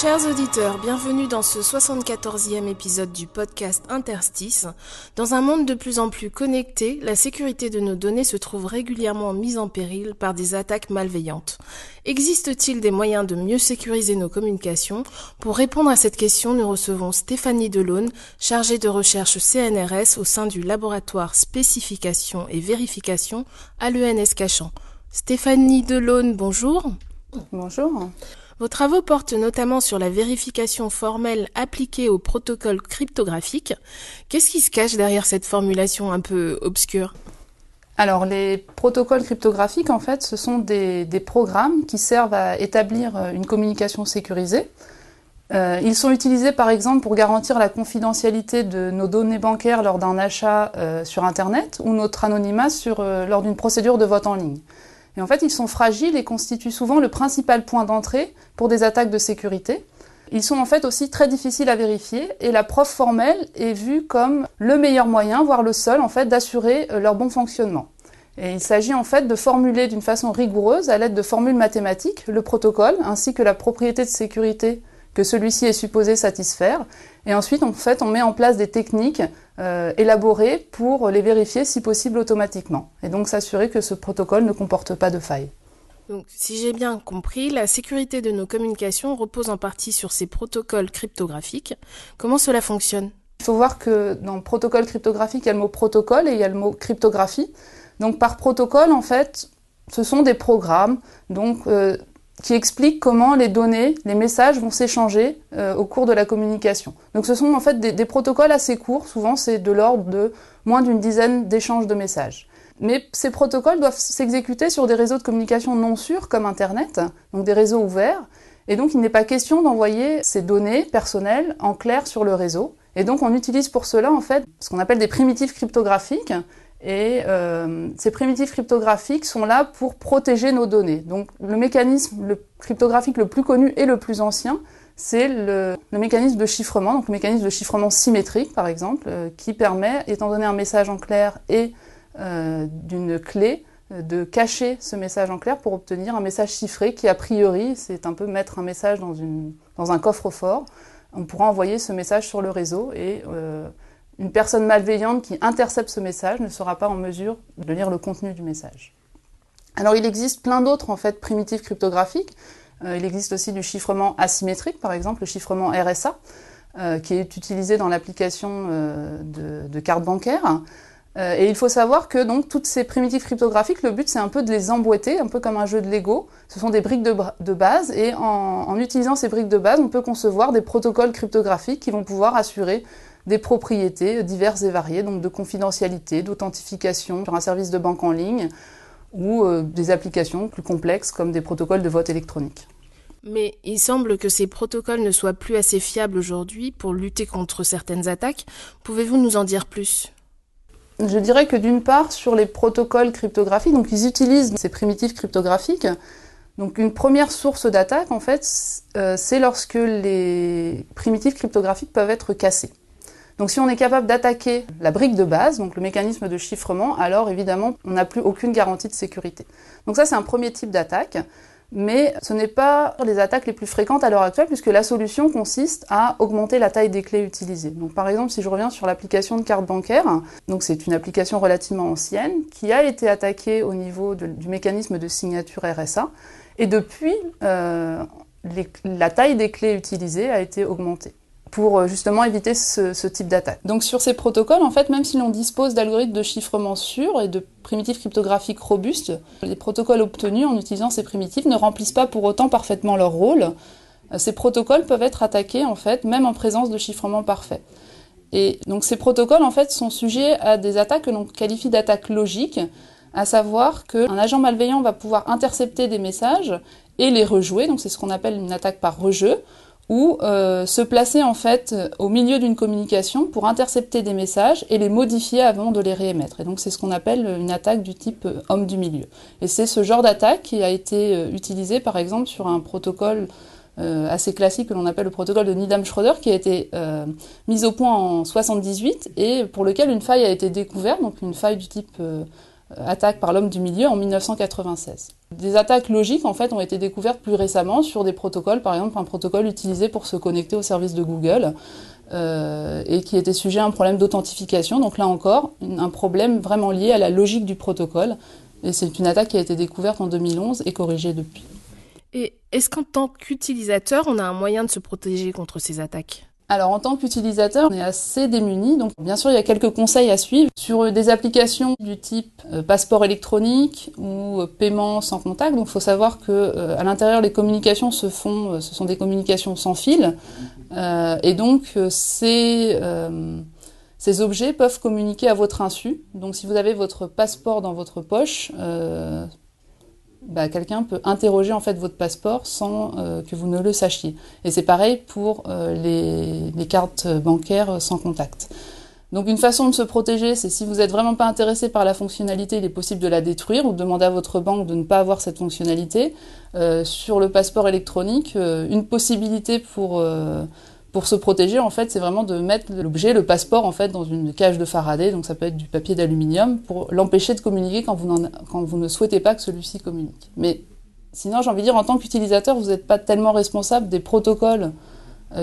Chers auditeurs, bienvenue dans ce 74e épisode du podcast Interstice. Dans un monde de plus en plus connecté, la sécurité de nos données se trouve régulièrement mise en péril par des attaques malveillantes. Existe-t-il des moyens de mieux sécuriser nos communications? Pour répondre à cette question, nous recevons Stéphanie Delaune, chargée de recherche CNRS au sein du laboratoire spécification et vérification à l'ENS Cachan. Stéphanie Delaune, bonjour. Bonjour. Vos travaux portent notamment sur la vérification formelle appliquée au protocole cryptographique. Qu'est-ce qui se cache derrière cette formulation un peu obscure? Alors, les protocoles cryptographiques, en fait, ce sont des, programmes qui servent à établir euh, une communication sécurisée. Euh, ils sont utilisés, par exemple, pour garantir la confidentialité de nos données bancaires lors d'un achat euh, sur Internet ou notre anonymat lors d'une procédure de vote en ligne. Et en fait, ils sont fragiles et constituent souvent le principal point d'entrée pour des attaques de sécurité. Ils sont en fait aussi très difficiles à vérifier et la preuve formelle est vue comme le meilleur moyen, voire le seul en fait, d'assurer euh, leur bon fonctionnement. Et il s'agit en fait de formuler d'une façon rigoureuse, à l'aide de formules mathématiques, le protocole ainsi que la propriété de sécurité que celui-ci est supposé satisfaire. Et ensuite, en fait, on met en place des techniques euh, élaborées pour les vérifier si possible automatiquement. Et donc s'assurer que ce protocole ne comporte pas de failles. Donc, si j'ai bien compris, la sécurité de nos communications repose en partie sur ces protocoles cryptographiques. Comment cela fonctionne? Il faut voir que dans le protocole cryptographique, il y a le mot protocole et il y a le mot cryptographie. Donc par protocole, en fait, ce sont des programmes donc, euh, qui expliquent comment les données, les messages vont s'échanger euh, au cours de la communication. Donc ce sont en fait des, des protocoles assez courts, souvent c'est de l'ordre de moins d'une dizaine d'échanges de messages. Mais ces protocoles doivent s'exécuter sur des réseaux de communication non sûrs comme Internet, donc des réseaux ouverts. Et donc il n'est pas question d'envoyer ces données personnelles en clair sur le réseau. Et donc on utilise pour cela en fait ce qu'on appelle des primitifs cryptographiques. Et euh, ces primitifs cryptographiques sont là pour protéger nos données. Donc le mécanisme le cryptographique le plus connu et le plus ancien, c'est le, mécanisme de chiffrement, donc le mécanisme de chiffrement symétrique par exemple, euh, qui permet, étant donné un message en clair et euh, d'une clé, de cacher ce message en clair pour obtenir un message chiffré qui a priori, c'est un peu mettre un message dans, une, dans un coffre-fort. On pourra envoyer ce message sur le réseau et une personne malveillante qui intercepte ce message ne sera pas en mesure de lire le contenu du message. Alors il existe plein d'autres en fait primitifs cryptographiques. Euh, il existe aussi du chiffrement asymétrique, par exemple le chiffrement RSA, euh, qui est utilisé dans l'application euh, de, de cartes bancaires. Euh, et il faut savoir que donc toutes ces primitifs cryptographiques, le but c'est un peu de les emboîter, un peu comme un jeu de Lego. Ce sont des briques de, base et en, utilisant ces briques de base, on peut concevoir des protocoles cryptographiques qui vont pouvoir assurer des propriétés diverses et variées, donc de confidentialité, d'authentification sur un service de banque en ligne ou euh, des applications plus complexes comme des protocoles de vote électronique. Mais il semble que ces protocoles ne soient plus assez fiables aujourd'hui pour lutter contre certaines attaques. Pouvez-vous nous en dire plus? Je dirais que d'une part, sur les protocoles cryptographiques, donc ils utilisent ces primitifs cryptographiques. Donc une première source d'attaque, en fait, euh, c'est lorsque les primitifs cryptographiques peuvent être cassés. Donc si on est capable d'attaquer la brique de base, donc le mécanisme de chiffrement, alors évidemment, on n'a plus aucune garantie de sécurité. Donc ça, c'est un premier type d'attaque mais ce n'est pas les attaques les plus fréquentes à l'heure actuelle puisque la solution consiste à augmenter la taille des clés utilisées. Donc par exemple, si je reviens sur l'application de carte bancaire, donc c'est une application relativement ancienne qui a été attaquée au niveau du mécanisme de signature RSA et depuis euh, la taille des clés utilisées a été augmentée pour justement éviter ce, type d'attaque. Donc sur ces protocoles, en fait, même si l'on dispose d'algorithmes de chiffrement sûrs et de primitifs cryptographiques robustes, les protocoles obtenus en utilisant ces primitifs ne remplissent pas pour autant parfaitement leur rôle. Ces protocoles peuvent être attaqués, en fait, même en présence de chiffrement parfait. Et donc ces protocoles, en fait, sont sujets à des attaques que l'on qualifie d'attaques logiques, à savoir qu'un agent malveillant va pouvoir intercepter des messages et les rejouer, donc c'est ce qu'on appelle une attaque par rejeu, ou euh, se placer en fait au milieu d'une communication pour intercepter des messages et les modifier avant de les réémettre. Et donc c'est ce qu'on appelle une attaque du type euh, homme du milieu. Et c'est ce genre d'attaque qui a été euh, utilisé par exemple sur un protocole euh, assez classique que l'on appelle le protocole de Needham-Schroeder, qui a été euh, mis au point en 78 et pour lequel une faille a été découverte, donc une faille du type euh, attaque par l'homme du milieu en 1996. Des attaques logiques en fait ont été découvertes plus récemment sur des protocoles, par exemple un protocole utilisé pour se connecter au service de Google euh, et qui était sujet à un problème d'authentification. Donc là encore, un problème vraiment lié à la logique du protocole. Et c'est une attaque qui a été découverte en 2011 et corrigée depuis. Et est-ce qu'en tant qu'utilisateur, on a un moyen de se protéger contre ces attaques? Alors en tant qu'utilisateur, on est assez démuni. Donc bien sûr, il y a quelques conseils à suivre sur des applications du type euh, passeport électronique ou euh, paiement sans contact. Donc il faut savoir que euh, à l'intérieur, les communications se font, ce sont des communications sans fil, et donc ces objets peuvent communiquer à votre insu. Donc si vous avez votre passeport dans votre poche, bah, quelqu'un peut interroger en fait votre passeport sans euh, que vous ne le sachiez. Et c'est pareil pour euh, les, cartes bancaires sans contact. Donc une façon de se protéger, c'est si vous n'êtes vraiment pas intéressé par la fonctionnalité, il est possible de la détruire ou de demander à votre banque de ne pas avoir cette fonctionnalité. Euh, sur le passeport électronique, une possibilité pour pour se protéger, en fait, c'est vraiment de mettre l'objet, le passeport, en fait, dans une cage de Faraday, donc ça peut être du papier d'aluminium, pour l'empêcher de communiquer quand vous, quand vous ne souhaitez pas que celui-ci communique. Mais sinon, j'ai envie de dire, en tant qu'utilisateur, vous n'êtes pas tellement responsable des protocoles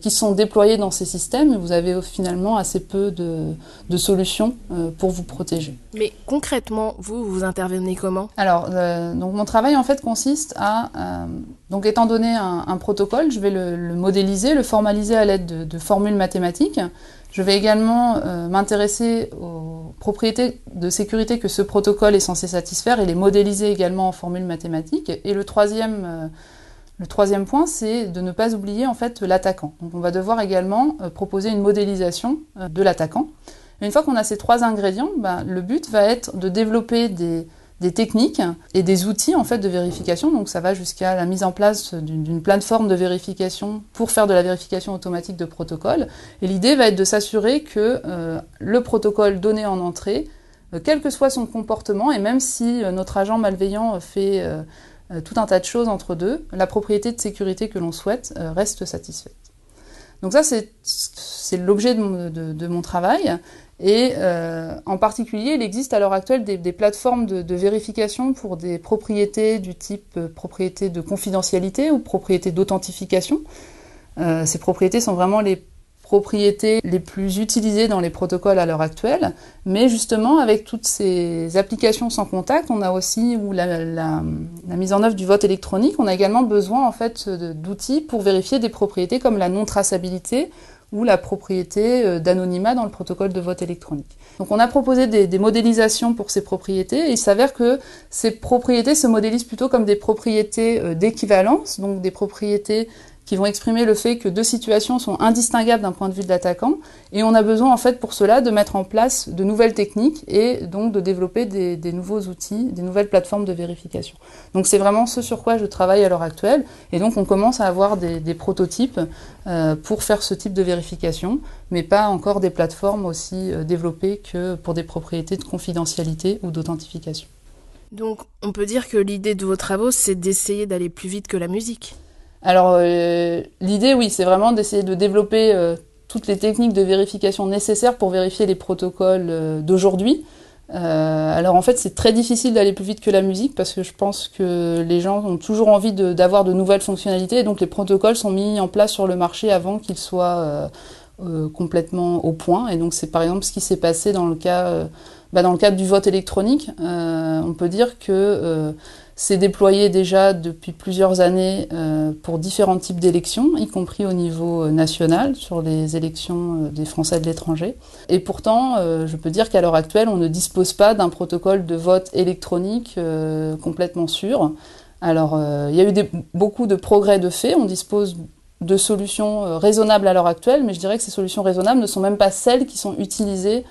qui sont déployés dans ces systèmes et vous avez finalement assez peu de, de solutions euh, pour vous protéger. Mais concrètement, vous, vous intervenez comment? Alors, euh, donc mon travail en fait consiste à, donc étant donné un, un, protocole, je vais le, le, modéliser, le formaliser à l'aide de, de, formules mathématiques. Je vais également m'intéresser aux propriétés de sécurité que ce protocole est censé satisfaire et les modéliser également en formules mathématiques. Et le troisième le troisième point, c'est de ne pas oublier en fait l'attaquant. Donc on va devoir également euh, proposer une modélisation euh, de l'attaquant. Une fois qu'on a ces trois ingrédients, ben, le but va être de développer des, des, techniques et des outils en fait de vérification. Donc ça va jusqu'à la mise en place d'une plateforme de vérification pour faire de la vérification automatique de protocole. Et l'idée va être de s'assurer que euh, le protocole donné en entrée, quel que soit son comportement, et même si notre agent malveillant fait euh, tout un tas de choses entre deux, la propriété de sécurité que l'on souhaite euh, reste satisfaite. Donc ça, c'est l'objet de, mon travail. Et euh, en particulier, il existe à l'heure actuelle des, plateformes de, vérification pour des propriétés du type propriété de confidentialité ou propriété d'authentification. ces propriétés sont vraiment les propriétés les plus utilisées dans les protocoles à l'heure actuelle. Mais justement, avec toutes ces applications sans contact, on a aussi ou la, mise en œuvre du vote électronique, on a également besoin en fait d'outils pour vérifier des propriétés comme la non-traçabilité ou la propriété euh, d'anonymat dans le protocole de vote électronique. Donc on a proposé des, des modélisations pour ces propriétés et il s'avère que ces propriétés se modélisent plutôt comme des propriétés euh, d'équivalence, donc des propriétés qui vont exprimer le fait que deux situations sont indistinguables d'un point de vue de l'attaquant, et on a besoin en fait pour cela de mettre en place de nouvelles techniques et donc de développer des, nouveaux outils, des nouvelles plateformes de vérification. Donc c'est vraiment ce sur quoi je travaille à l'heure actuelle, et donc on commence à avoir des, des prototypes euh, pour faire ce type de vérification, mais pas encore des plateformes aussi euh, développées que pour des propriétés de confidentialité ou d'authentification. Donc on peut dire que l'idée de vos travaux, c'est d'essayer d'aller plus vite que la musique alors euh, l'idée, oui, c'est vraiment d'essayer de développer euh, toutes les techniques de vérification nécessaires pour vérifier les protocoles euh, d'aujourd'hui. alors en fait, c'est très difficile d'aller plus vite que la musique parce que je pense que les gens ont toujours envie d'avoir de, nouvelles fonctionnalités et donc les protocoles sont mis en place sur le marché avant qu'ils soient complètement au point. Et donc c'est par exemple ce qui s'est passé dans le cas, bah, dans le cadre du vote électronique. on peut dire que c'est déployé déjà depuis plusieurs années euh, pour différents types d'élections, y compris au niveau euh, national, sur les élections euh, des Français de l'étranger. Et pourtant, je peux dire qu'à l'heure actuelle, on ne dispose pas d'un protocole de vote électronique complètement sûr. Alors, il y a eu beaucoup de progrès de fait, on dispose de solutions raisonnables à l'heure actuelle, mais je dirais que ces solutions raisonnables ne sont même pas celles qui sont utilisées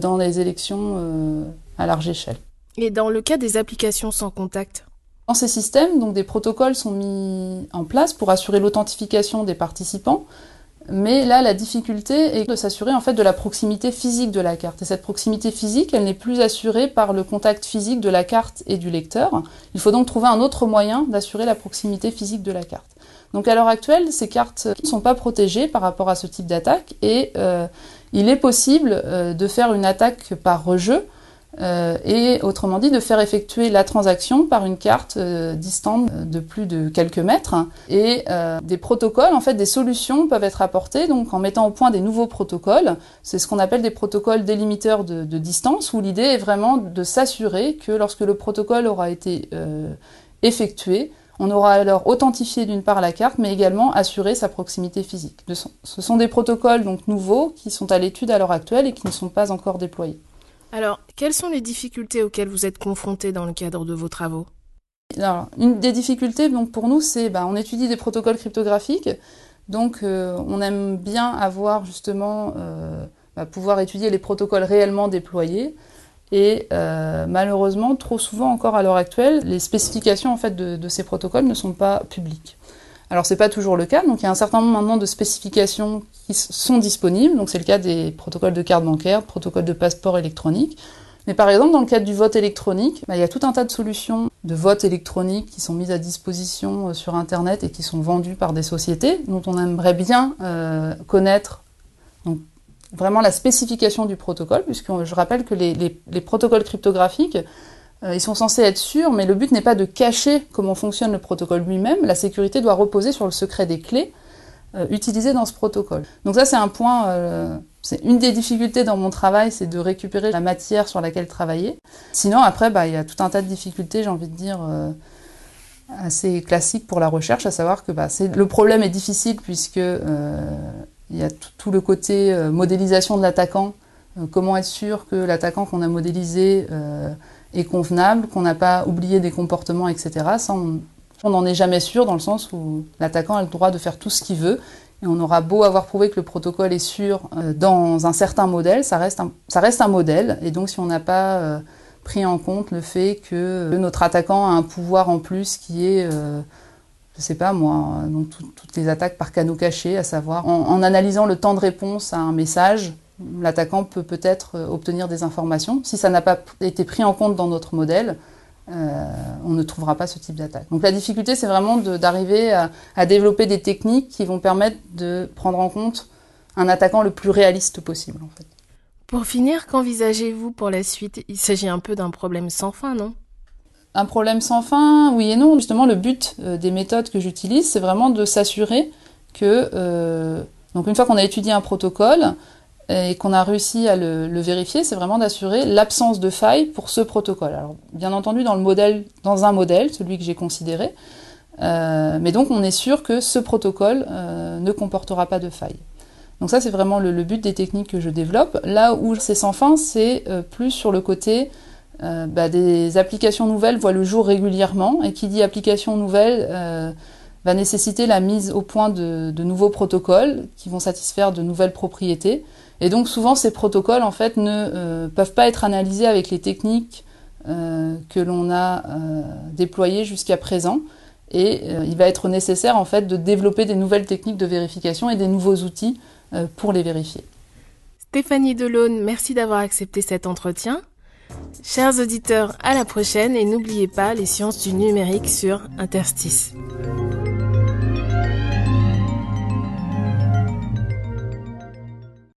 dans les élections à large échelle. Et dans le cas des applications sans contact, dans ces systèmes, donc des protocoles sont mis en place pour assurer l'authentification des participants. Mais là, la difficulté est de s'assurer en fait de la proximité physique de la carte. Et cette proximité physique, elle n'est plus assurée par le contact physique de la carte et du lecteur. Il faut donc trouver un autre moyen d'assurer la proximité physique de la carte. Donc à l'heure actuelle, ces cartes ne sont pas protégées par rapport à ce type d'attaque et euh, il est possible euh, de faire une attaque par rejeu euh, et autrement dit de faire effectuer la transaction par une carte euh, distante de plus de quelques mètres et euh, des protocoles en fait des solutions peuvent être apportées donc en mettant au point des nouveaux protocoles c'est ce qu'on appelle des protocoles délimiteurs de, de distance où l'idée est vraiment de s'assurer que lorsque le protocole aura été effectué on aura alors authentifié d'une part la carte, mais également assuré sa proximité physique. Ce sont des protocoles donc nouveaux qui sont à l'étude à l'heure actuelle et qui ne sont pas encore déployés. Alors, quelles sont les difficultés auxquelles vous êtes confrontés dans le cadre de vos travaux? Alors, une des difficultés pour nous, c'est bah, on étudie des protocoles cryptographiques, donc euh, on aime bien avoir justement euh, bah, pouvoir étudier les protocoles réellement déployés. Et euh, malheureusement, trop souvent encore à l'heure actuelle, les spécifications en fait de ces protocoles ne sont pas publiques. Alors c'est pas toujours le cas, donc il y a un certain nombre maintenant de spécifications qui sont disponibles, donc c'est le cas des protocoles de carte bancaire, protocoles de passeport électronique. Mais par exemple, dans le cadre du vote électronique, bah, il y a tout un tas de solutions de vote électronique qui sont mises à disposition euh, sur Internet et qui sont vendues par des sociétés dont on aimerait bien euh, connaître vraiment la spécification du protocole, puisque je rappelle que les, les, les protocoles cryptographiques euh, ils sont censés être sûrs, mais le but n'est pas de cacher comment fonctionne le protocole lui-même. La sécurité doit reposer sur le secret des clés euh, utilisées dans ce protocole. Donc ça, c'est un point, euh, c'est une des difficultés dans mon travail, c'est de récupérer la matière sur laquelle travailler. Sinon, après, bah, il y a tout un tas de difficultés, j'ai envie de dire, assez classiques pour la recherche, à savoir que bah, le problème est difficile puisque il y a tout le côté modélisation de l'attaquant. comment être sûr que l'attaquant qu'on a modélisé est convenable, qu'on n'a pas oublié des comportements, etc. Ça, on n'en est jamais sûr dans le sens où l'attaquant a le droit de faire tout ce qu'il veut. Et on aura beau avoir prouvé que le protocole est sûr euh, dans un certain modèle, ça reste un, ça reste un modèle. Et donc si on n'a pas euh, pris en compte le fait que notre attaquant a un pouvoir en plus qui est, euh, je sais pas moi, donc toutes les attaques par canaux cachés, à savoir en analysant le temps de réponse à un message, l'attaquant peut peut-être euh, obtenir des informations. Si ça n'a pas été pris en compte dans notre modèle, euh, on ne trouvera pas ce type d'attaque. Donc la difficulté, c'est vraiment d'arriver à, à, développer des techniques qui vont permettre de prendre en compte un attaquant le plus réaliste possible. En fait. Pour finir, qu'envisagez-vous pour la suite? Il s'agit un peu d'un problème sans fin, non? Un problème sans fin, oui et non. Justement, le but euh, des méthodes que j'utilise, c'est vraiment de s'assurer que, euh, donc une fois qu'on a étudié un protocole, et qu'on a réussi à le, vérifier, c'est vraiment d'assurer l'absence de faille pour ce protocole. Alors, bien entendu, dans le modèle, dans un modèle, celui que j'ai considéré, euh, mais donc on est sûr que ce protocole euh, ne comportera pas de faille. Donc ça, c'est vraiment le, but des techniques que je développe. Là où c'est sans fin, c'est euh, plus sur le côté euh, bah, des applications nouvelles voient le jour régulièrement, et qui dit application nouvelle euh, va nécessiter la mise au point de nouveaux protocoles qui vont satisfaire de nouvelles propriétés. Et donc souvent ces protocoles en fait ne euh, peuvent pas être analysés avec les techniques euh, que l'on a euh, déployées jusqu'à présent. Et il va être nécessaire en fait de développer des nouvelles techniques de vérification et des nouveaux outils pour les vérifier. Stéphanie Delaune, merci d'avoir accepté cet entretien. Chers auditeurs, à la prochaine et n'oubliez pas les sciences du numérique sur Interstice.